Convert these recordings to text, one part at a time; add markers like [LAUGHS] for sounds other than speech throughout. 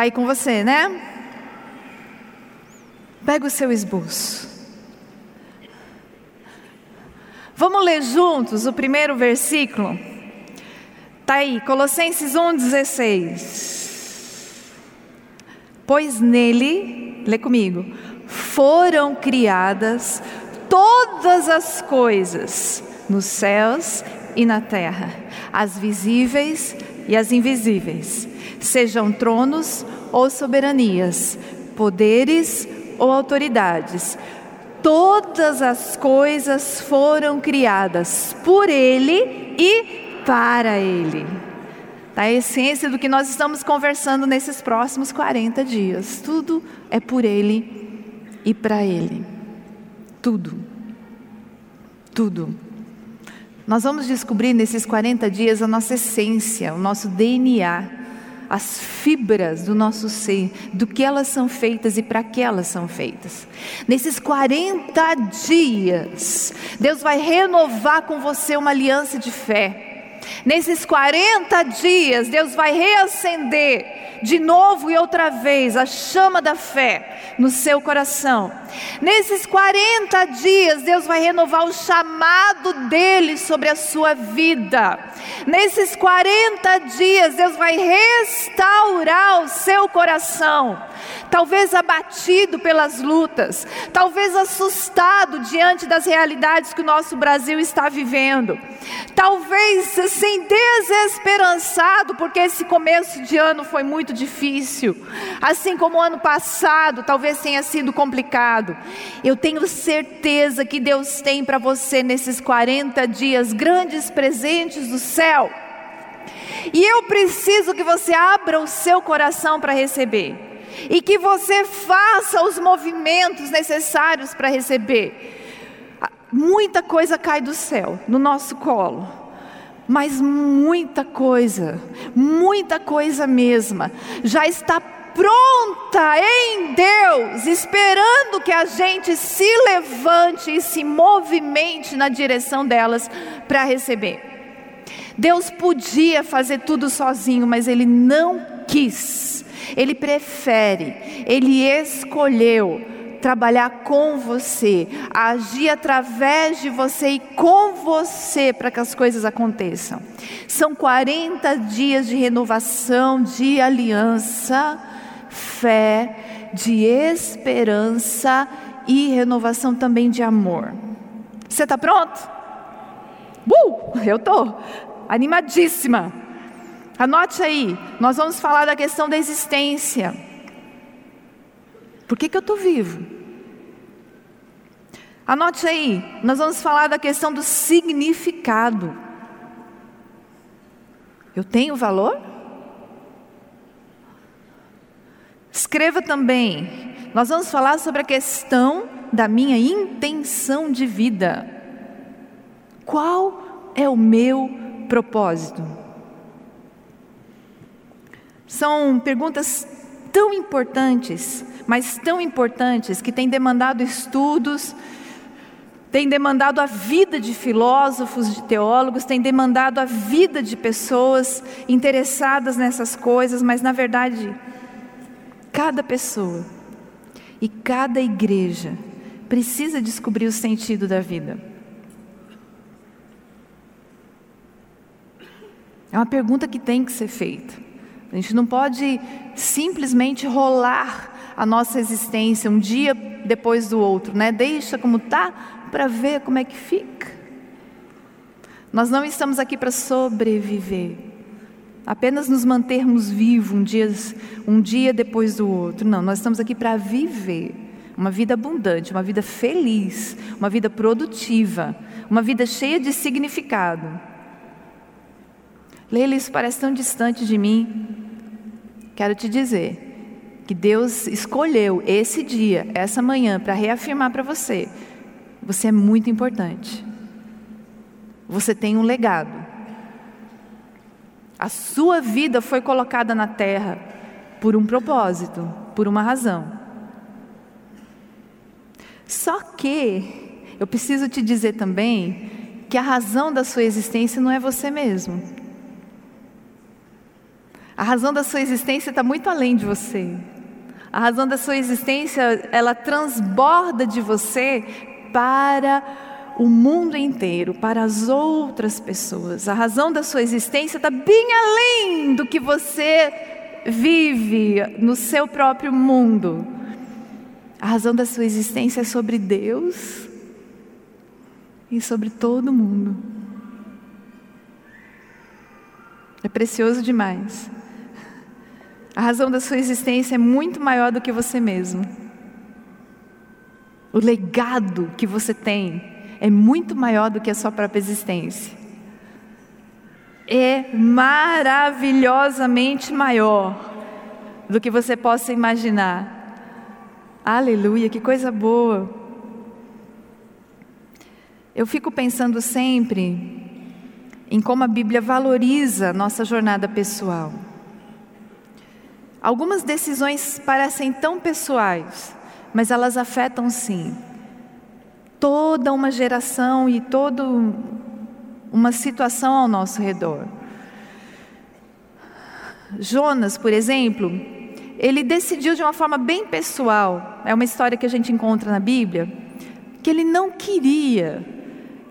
Está aí com você, né? Pega o seu esboço. Vamos ler juntos o primeiro versículo? Está aí, Colossenses 1,16. Pois nele, lê comigo, foram criadas todas as coisas nos céus e na terra, as visíveis e as invisíveis sejam tronos ou soberanias, poderes ou autoridades. Todas as coisas foram criadas por Ele e para Ele. A essência do que nós estamos conversando nesses próximos 40 dias. Tudo é por Ele e para Ele. Tudo. Tudo. Nós vamos descobrir nesses 40 dias a nossa essência, o nosso DNA as fibras do nosso ser, do que elas são feitas e para que elas são feitas. Nesses 40 dias, Deus vai renovar com você uma aliança de fé. Nesses 40 dias, Deus vai reacender de novo e outra vez a chama da fé no seu coração. Nesses 40 dias, Deus vai renovar o chamado dele sobre a sua vida. Nesses 40 dias, Deus vai restaurar o seu coração. Talvez abatido pelas lutas, talvez assustado diante das realidades que o nosso Brasil está vivendo, talvez assim desesperançado, porque esse começo de ano foi muito difícil, assim como o ano passado talvez tenha sido complicado. Eu tenho certeza que Deus tem para você nesses 40 dias grandes presentes do céu. E eu preciso que você abra o seu coração para receber. E que você faça os movimentos necessários para receber. Muita coisa cai do céu no nosso colo mas muita coisa, muita coisa mesma, já está pronta em Deus, esperando que a gente se levante e se movimente na direção delas para receber. Deus podia fazer tudo sozinho, mas Ele não quis. Ele prefere, Ele escolheu trabalhar com você, agir através de você e com você para que as coisas aconteçam. São 40 dias de renovação, de aliança fé, de esperança e renovação também de amor. Você está pronto? Uh, eu estou animadíssima. Anote aí, nós vamos falar da questão da existência. Por que, que eu estou vivo? Anote aí, nós vamos falar da questão do significado. Eu tenho valor? Escreva também. Nós vamos falar sobre a questão da minha intenção de vida. Qual é o meu propósito? São perguntas tão importantes, mas tão importantes que têm demandado estudos, têm demandado a vida de filósofos, de teólogos, têm demandado a vida de pessoas interessadas nessas coisas, mas na verdade Cada pessoa e cada igreja precisa descobrir o sentido da vida. É uma pergunta que tem que ser feita. A gente não pode simplesmente rolar a nossa existência um dia depois do outro, né? Deixa como tá para ver como é que fica. Nós não estamos aqui para sobreviver apenas nos mantermos vivos um dia, um dia depois do outro. Não, nós estamos aqui para viver uma vida abundante, uma vida feliz, uma vida produtiva, uma vida cheia de significado. Leila, isso parece tão distante de mim. quero te dizer que Deus escolheu esse dia, essa manhã, para reafirmar para você: você é muito importante. Você tem um legado. A sua vida foi colocada na terra por um propósito, por uma razão. Só que eu preciso te dizer também que a razão da sua existência não é você mesmo. A razão da sua existência está muito além de você. A razão da sua existência, ela transborda de você para o mundo inteiro, para as outras pessoas. A razão da sua existência está bem além do que você vive no seu próprio mundo. A razão da sua existência é sobre Deus e sobre todo mundo. É precioso demais. A razão da sua existência é muito maior do que você mesmo. O legado que você tem é muito maior do que a sua própria existência. É maravilhosamente maior do que você possa imaginar. Aleluia, que coisa boa. Eu fico pensando sempre em como a Bíblia valoriza nossa jornada pessoal. Algumas decisões parecem tão pessoais, mas elas afetam sim toda uma geração e toda uma situação ao nosso redor. Jonas, por exemplo, ele decidiu de uma forma bem pessoal, é uma história que a gente encontra na Bíblia, que ele não queria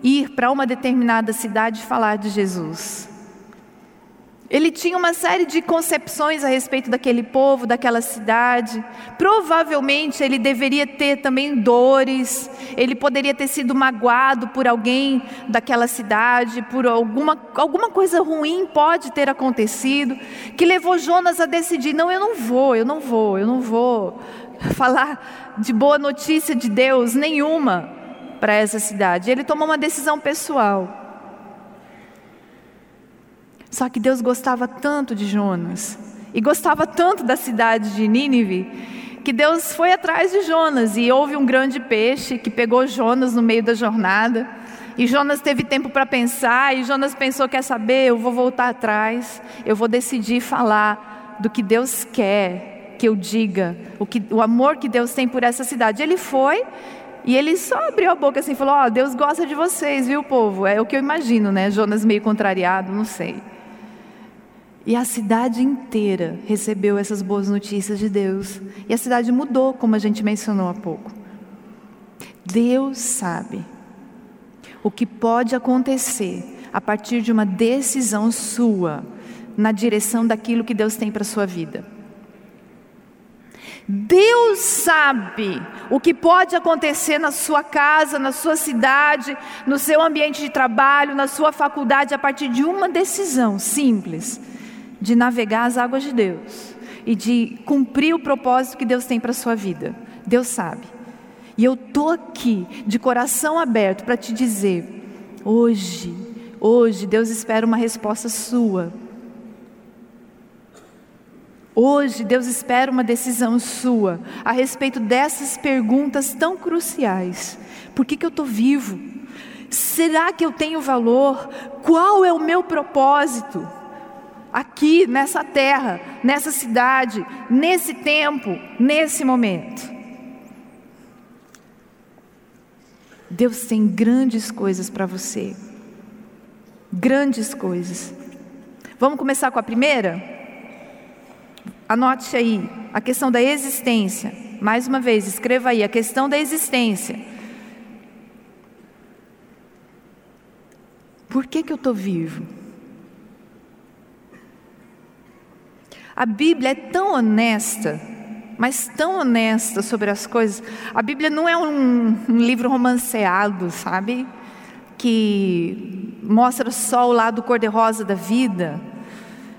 ir para uma determinada cidade falar de Jesus. Ele tinha uma série de concepções a respeito daquele povo, daquela cidade. Provavelmente ele deveria ter também dores, ele poderia ter sido magoado por alguém daquela cidade, por alguma, alguma coisa ruim pode ter acontecido, que levou Jonas a decidir: não, eu não vou, eu não vou, eu não vou falar de boa notícia de Deus nenhuma para essa cidade. Ele tomou uma decisão pessoal. Só que Deus gostava tanto de Jonas e gostava tanto da cidade de Nínive que Deus foi atrás de Jonas e houve um grande peixe que pegou Jonas no meio da jornada. E Jonas teve tempo para pensar, e Jonas pensou: quer saber? Eu vou voltar atrás, eu vou decidir falar do que Deus quer que eu diga, o, que, o amor que Deus tem por essa cidade. Ele foi e ele só abriu a boca assim falou: Ó, oh, Deus gosta de vocês, viu, povo? É o que eu imagino, né? Jonas meio contrariado, não sei. E a cidade inteira recebeu essas boas notícias de Deus. E a cidade mudou, como a gente mencionou há pouco. Deus sabe o que pode acontecer a partir de uma decisão sua na direção daquilo que Deus tem para a sua vida. Deus sabe o que pode acontecer na sua casa, na sua cidade, no seu ambiente de trabalho, na sua faculdade, a partir de uma decisão simples de navegar as águas de Deus e de cumprir o propósito que Deus tem para a sua vida. Deus sabe. E eu estou aqui de coração aberto para te dizer: hoje, hoje, Deus espera uma resposta sua Hoje, Deus espera uma decisão sua a respeito dessas perguntas tão cruciais: por que, que eu estou vivo? Será que eu tenho valor? Qual é o meu propósito? Aqui, nessa terra, nessa cidade, nesse tempo, nesse momento. Deus tem grandes coisas para você. Grandes coisas. Vamos começar com a primeira? Anote aí, a questão da existência. Mais uma vez, escreva aí, a questão da existência. Por que, que eu estou vivo? A Bíblia é tão honesta, mas tão honesta sobre as coisas. A Bíblia não é um, um livro romanceado, sabe? Que mostra só o lado cor-de-rosa da vida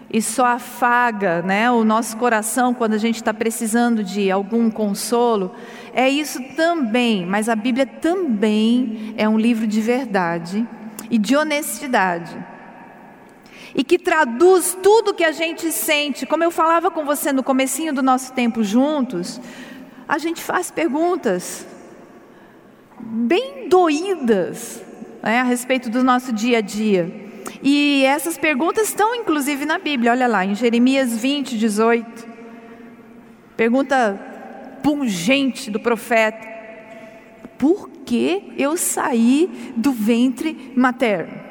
e só afaga né, o nosso coração quando a gente está precisando de algum consolo. É isso também, mas a Bíblia também é um livro de verdade e de honestidade. E que traduz tudo que a gente sente. Como eu falava com você no comecinho do nosso tempo juntos, a gente faz perguntas bem doídas né, a respeito do nosso dia a dia. E essas perguntas estão inclusive na Bíblia, olha lá, em Jeremias 20, 18. Pergunta pungente do profeta: Por que eu saí do ventre materno?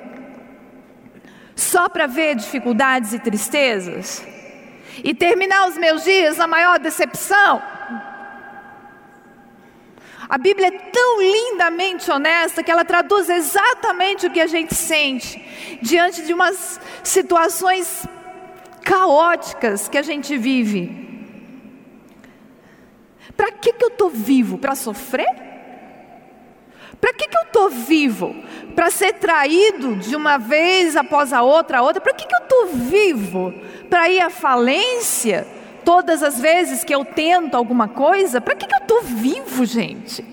Só para ver dificuldades e tristezas? E terminar os meus dias na maior decepção? A Bíblia é tão lindamente honesta que ela traduz exatamente o que a gente sente diante de umas situações caóticas que a gente vive. Para que, que eu estou vivo? Para sofrer? Para que, que eu estou vivo? Para ser traído de uma vez após a outra, a outra? Para que, que eu estou vivo? Para ir à falência? todas as vezes que eu tento alguma coisa, para que, que eu estou vivo, gente?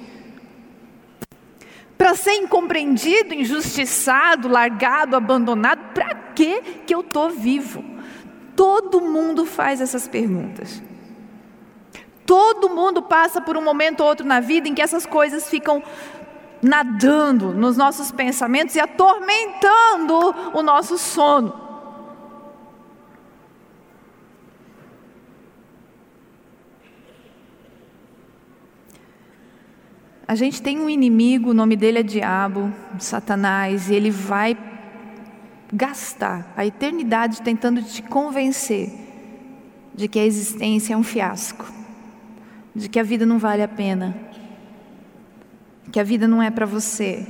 Para ser incompreendido, injustiçado, largado, abandonado, para que, que eu estou vivo? Todo mundo faz essas perguntas. Todo mundo passa por um momento ou outro na vida em que essas coisas ficam nadando nos nossos pensamentos e atormentando o nosso sono. A gente tem um inimigo, o nome dele é Diabo, Satanás, e ele vai gastar a eternidade tentando te convencer de que a existência é um fiasco, de que a vida não vale a pena, que a vida não é para você,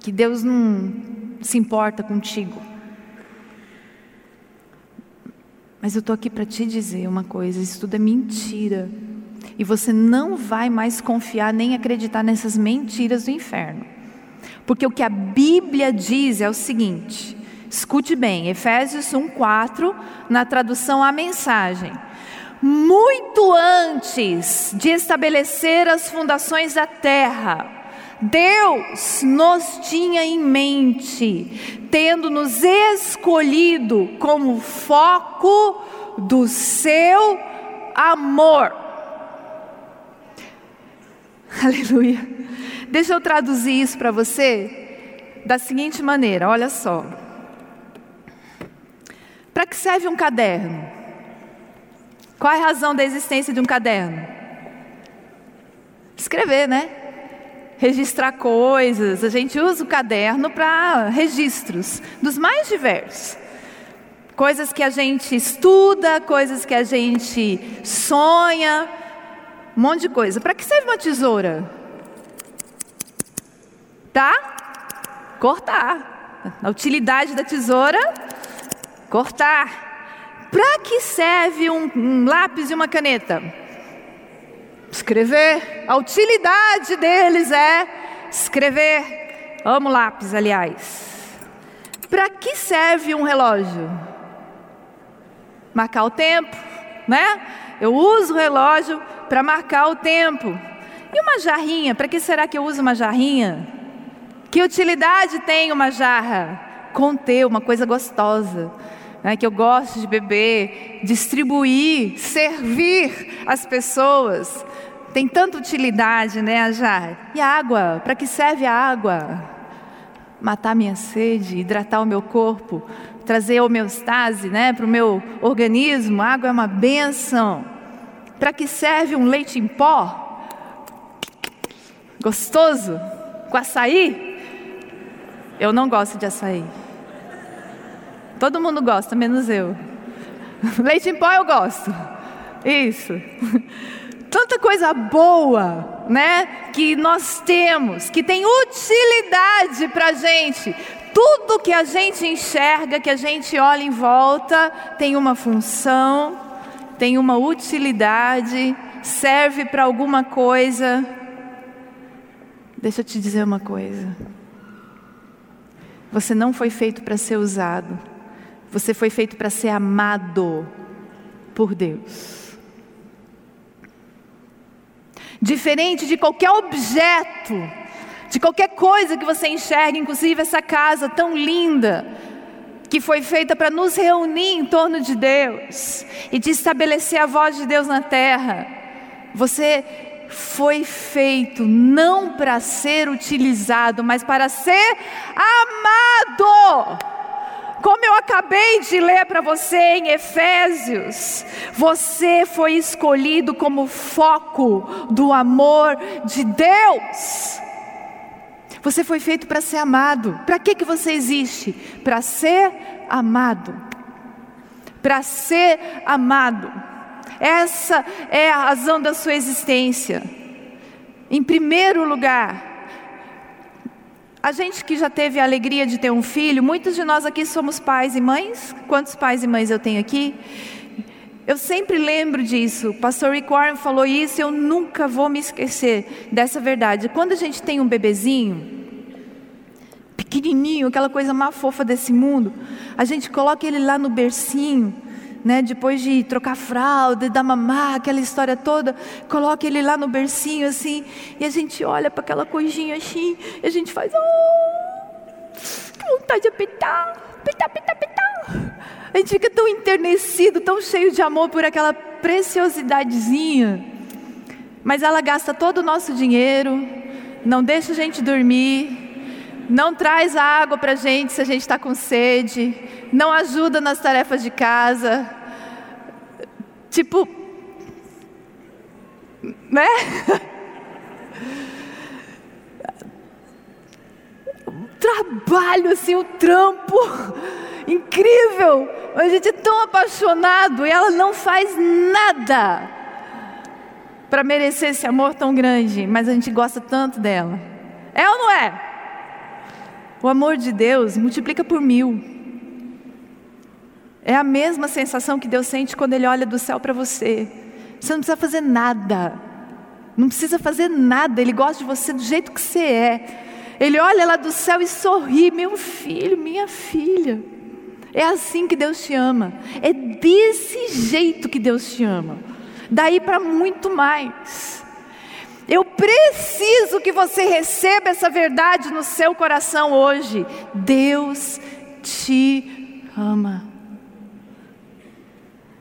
que Deus não se importa contigo. Mas eu estou aqui para te dizer uma coisa: isso tudo é mentira. E você não vai mais confiar nem acreditar nessas mentiras do inferno. Porque o que a Bíblia diz é o seguinte: escute bem, Efésios 1,4, na tradução a mensagem. Muito antes de estabelecer as fundações da terra, Deus nos tinha em mente, tendo nos escolhido como foco do seu amor. [LAUGHS] Aleluia. Deixa eu traduzir isso para você da seguinte maneira: olha só. Para que serve um caderno? Qual é a razão da existência de um caderno? Escrever, né? registrar coisas, a gente usa o caderno para registros dos mais diversos. Coisas que a gente estuda, coisas que a gente sonha, um monte de coisa. Para que serve uma tesoura? Tá? Cortar. A utilidade da tesoura? Cortar. Para que serve um, um lápis e uma caneta? Escrever. A utilidade deles é escrever. Amo lápis, aliás. Para que serve um relógio? Marcar o tempo, né? Eu uso o relógio para marcar o tempo. E uma jarrinha? Para que será que eu uso uma jarrinha? Que utilidade tem uma jarra? Conter uma coisa gostosa. Né, que eu gosto de beber, distribuir, servir as pessoas. Tem tanta utilidade, né, Ajar? E a água? Para que serve a água? Matar minha sede, hidratar o meu corpo, trazer homeostase né, para o meu organismo. A água é uma benção. Para que serve um leite em pó? Gostoso? Com açaí? Eu não gosto de açaí. Todo mundo gosta, menos eu. Leite em pó eu gosto. Isso tanta coisa boa, né? Que nós temos, que tem utilidade para gente. Tudo que a gente enxerga, que a gente olha em volta, tem uma função, tem uma utilidade, serve para alguma coisa. Deixa eu te dizer uma coisa. Você não foi feito para ser usado, você foi feito para ser amado por Deus. Diferente de qualquer objeto de qualquer coisa que você enxerga, inclusive essa casa tão linda, que foi feita para nos reunir em torno de Deus e de estabelecer a voz de Deus na terra. Você foi feito não para ser utilizado, mas para ser amado. Como eu acabei de ler para você em Efésios, você foi escolhido como foco do amor de Deus. Você foi feito para ser amado. Para que, que você existe? Para ser amado. Para ser amado. Essa é a razão da sua existência. Em primeiro lugar, a gente que já teve a alegria de ter um filho, muitos de nós aqui somos pais e mães. Quantos pais e mães eu tenho aqui? Eu sempre lembro disso. O pastor Rick Warren falou isso, eu nunca vou me esquecer dessa verdade. Quando a gente tem um bebezinho, pequenininho, aquela coisa mais fofa desse mundo, a gente coloca ele lá no bercinho né, depois de trocar fralda, dar mamar, aquela história toda, coloca ele lá no bercinho assim, e a gente olha para aquela coisinha assim, e a gente faz, oh, que vontade de apertar, apertar, apertar, apertar. A gente fica tão enternecido, tão cheio de amor por aquela preciosidadezinha, mas ela gasta todo o nosso dinheiro, não deixa a gente dormir, não traz água para a gente se a gente está com sede, não ajuda nas tarefas de casa. Tipo, né? [LAUGHS] trabalho, assim, o um trampo incrível. A gente é tão apaixonado e ela não faz nada para merecer esse amor tão grande, mas a gente gosta tanto dela. É ou não é? O amor de Deus multiplica por mil. É a mesma sensação que Deus sente quando Ele olha do céu para você. Você não precisa fazer nada. Não precisa fazer nada. Ele gosta de você do jeito que você é. Ele olha lá do céu e sorri: Meu filho, minha filha. É assim que Deus te ama. É desse jeito que Deus te ama. Daí para muito mais. Eu preciso que você receba essa verdade no seu coração hoje. Deus te ama.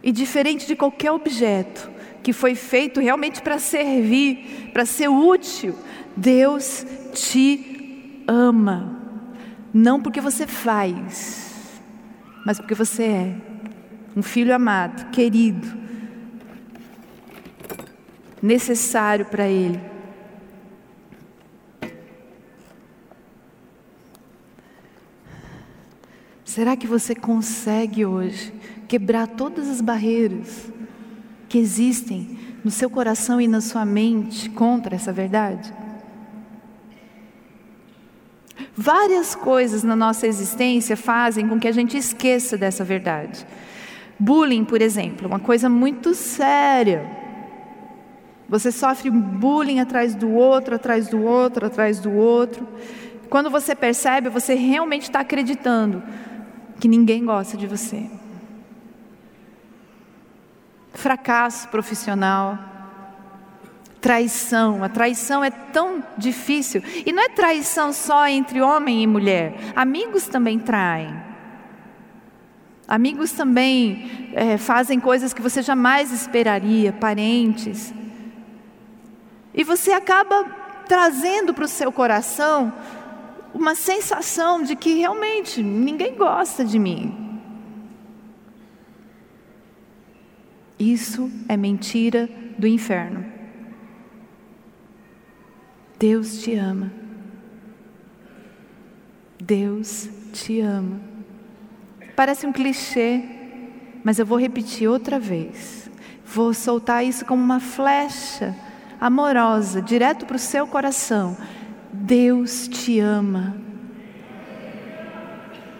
E diferente de qualquer objeto que foi feito realmente para servir, para ser útil, Deus te ama. Não porque você faz, mas porque você é um filho amado, querido, necessário para ele. Será que você consegue hoje quebrar todas as barreiras que existem no seu coração e na sua mente contra essa verdade? Várias coisas na nossa existência fazem com que a gente esqueça dessa verdade. Bullying, por exemplo, uma coisa muito séria. Você sofre bullying atrás do outro, atrás do outro, atrás do outro. Quando você percebe, você realmente está acreditando que ninguém gosta de você. Fracasso profissional, traição. A traição é tão difícil. E não é traição só entre homem e mulher. Amigos também traem. Amigos também é, fazem coisas que você jamais esperaria, parentes. E você acaba trazendo para o seu coração uma sensação de que realmente ninguém gosta de mim. Isso é mentira do inferno. Deus te ama. Deus te ama. Parece um clichê, mas eu vou repetir outra vez. Vou soltar isso como uma flecha amorosa, direto para o seu coração. Deus te ama.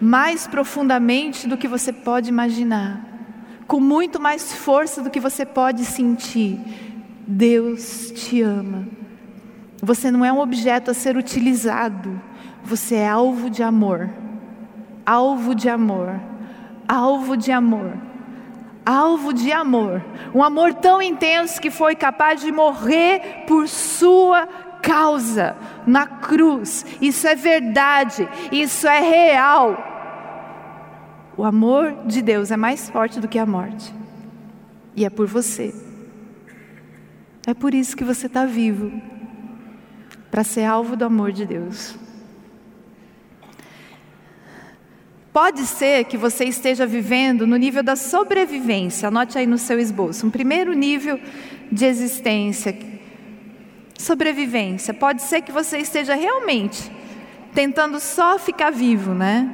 Mais profundamente do que você pode imaginar, com muito mais força do que você pode sentir. Deus te ama. Você não é um objeto a ser utilizado, você é alvo de amor. Alvo de amor. Alvo de amor alvo de amor, um amor tão intenso que foi capaz de morrer por sua causa na cruz. Isso é verdade, isso é real. O amor de Deus é mais forte do que a morte, e é por você. É por isso que você está vivo para ser alvo do amor de Deus. Pode ser que você esteja vivendo no nível da sobrevivência, anote aí no seu esboço, um primeiro nível de existência. Sobrevivência. Pode ser que você esteja realmente tentando só ficar vivo, né?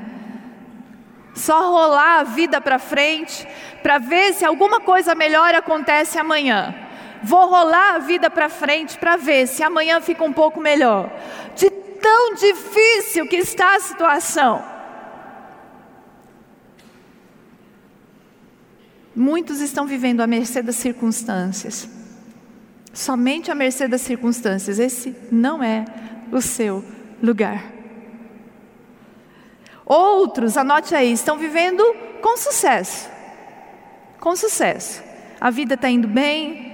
Só rolar a vida para frente, para ver se alguma coisa melhor acontece amanhã. Vou rolar a vida para frente para ver se amanhã fica um pouco melhor. De tão difícil que está a situação. Muitos estão vivendo à mercê das circunstâncias. Somente à mercê das circunstâncias. Esse não é o seu lugar. Outros, anote aí, estão vivendo com sucesso. Com sucesso. A vida está indo bem.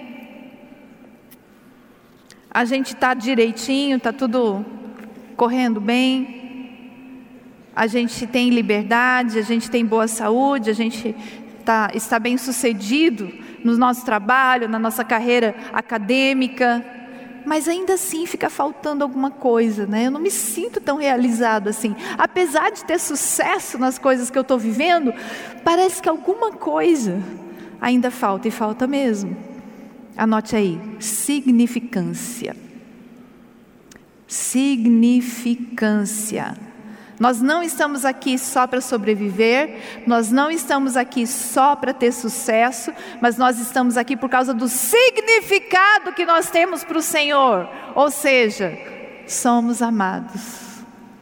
A gente está direitinho, está tudo correndo bem. A gente tem liberdade, a gente tem boa saúde, a gente tá, está bem sucedido no nosso trabalho, na nossa carreira acadêmica, mas ainda assim fica faltando alguma coisa, né? Eu não me sinto tão realizado assim. Apesar de ter sucesso nas coisas que eu estou vivendo, parece que alguma coisa ainda falta e falta mesmo. Anote aí: significância. Significância. Nós não estamos aqui só para sobreviver, nós não estamos aqui só para ter sucesso, mas nós estamos aqui por causa do significado que nós temos para o Senhor. Ou seja, somos amados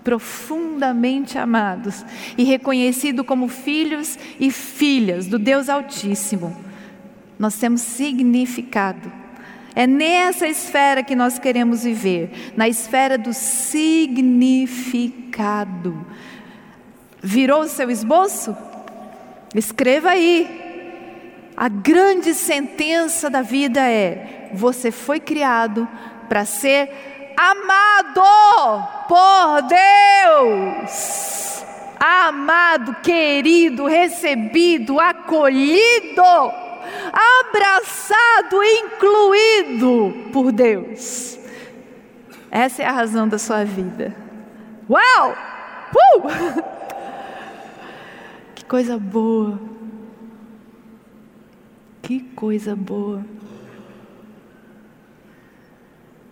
profundamente amados e reconhecidos como filhos e filhas do Deus Altíssimo. Nós temos significado. É nessa esfera que nós queremos viver, na esfera do significado. Virou o seu esboço? Escreva aí. A grande sentença da vida é: você foi criado para ser amado por Deus. Amado, querido, recebido, acolhido abraçado, incluído por Deus. Essa é a razão da sua vida. Uau! Uh! [LAUGHS] Que coisa boa. Que coisa boa.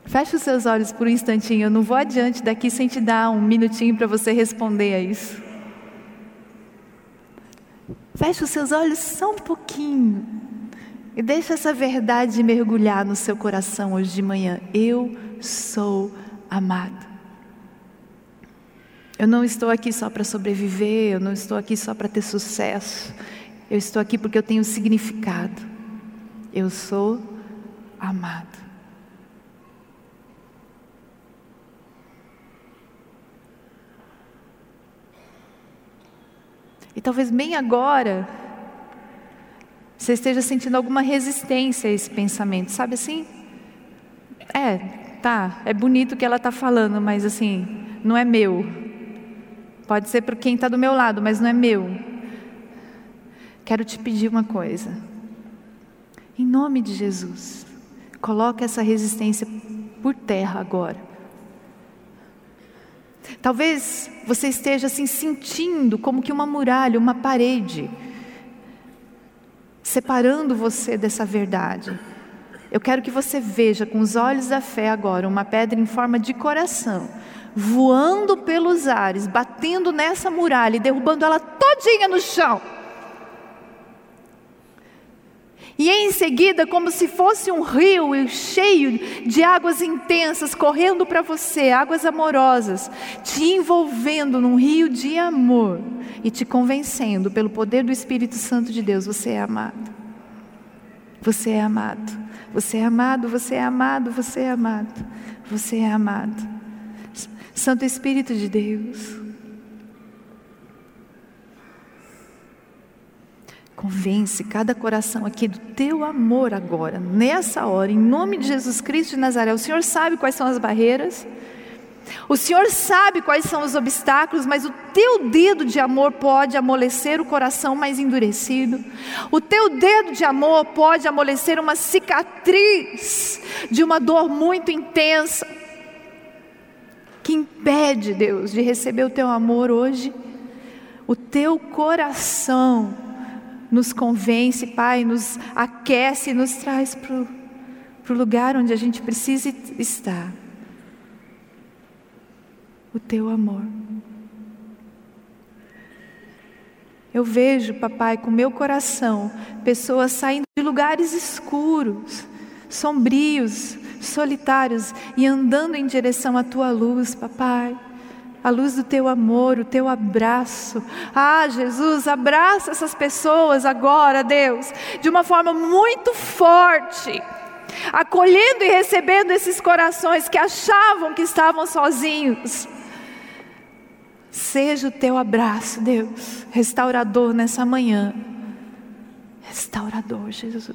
Feche os seus olhos por um instantinho. Eu não vou adiante daqui sem te dar um minutinho para você responder a isso. Feche os seus olhos só um pouquinho. E deixe essa verdade mergulhar no seu coração hoje de manhã. Eu sou amado. Eu não estou aqui só para sobreviver, eu não estou aqui só para ter sucesso. Eu estou aqui porque eu tenho significado. Eu sou amado. E talvez bem agora você esteja sentindo alguma resistência a esse pensamento, sabe assim? É, tá, é bonito o que ela está falando, mas assim, não é meu. Pode ser para quem está do meu lado, mas não é meu. Quero te pedir uma coisa. Em nome de Jesus, coloque essa resistência por terra agora. Talvez você esteja assim sentindo como que uma muralha, uma parede separando você dessa verdade. Eu quero que você veja com os olhos da fé agora uma pedra em forma de coração, voando pelos ares, batendo nessa muralha e derrubando ela todinha no chão. E em seguida, como se fosse um rio cheio de águas intensas correndo para você, águas amorosas, te envolvendo num rio de amor e te convencendo pelo poder do Espírito Santo de Deus, você é amado. Você é amado. Você é amado, você é amado, você é amado. Você é amado. Santo Espírito de Deus, Convence cada coração aqui do teu amor agora, nessa hora, em nome de Jesus Cristo de Nazaré. O Senhor sabe quais são as barreiras, o Senhor sabe quais são os obstáculos, mas o teu dedo de amor pode amolecer o coração mais endurecido. O teu dedo de amor pode amolecer uma cicatriz de uma dor muito intensa que impede, Deus, de receber o teu amor hoje. O teu coração nos convence, Pai, nos aquece, nos traz para o lugar onde a gente precisa estar. O teu amor. Eu vejo, papai, com meu coração, pessoas saindo de lugares escuros, sombrios, solitários e andando em direção à tua luz, papai a luz do teu amor, o teu abraço. Ah, Jesus, abraça essas pessoas agora, Deus, de uma forma muito forte, acolhendo e recebendo esses corações que achavam que estavam sozinhos. Seja o teu abraço, Deus, restaurador nessa manhã. Restaurador, Jesus.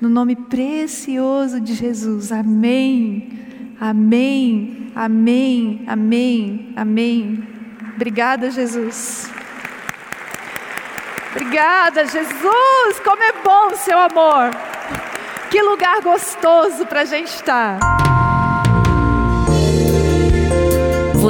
No nome precioso de Jesus, amém. Amém, amém, amém, amém. Obrigada, Jesus. Obrigada, Jesus. Como é bom o seu amor. Que lugar gostoso para a gente estar.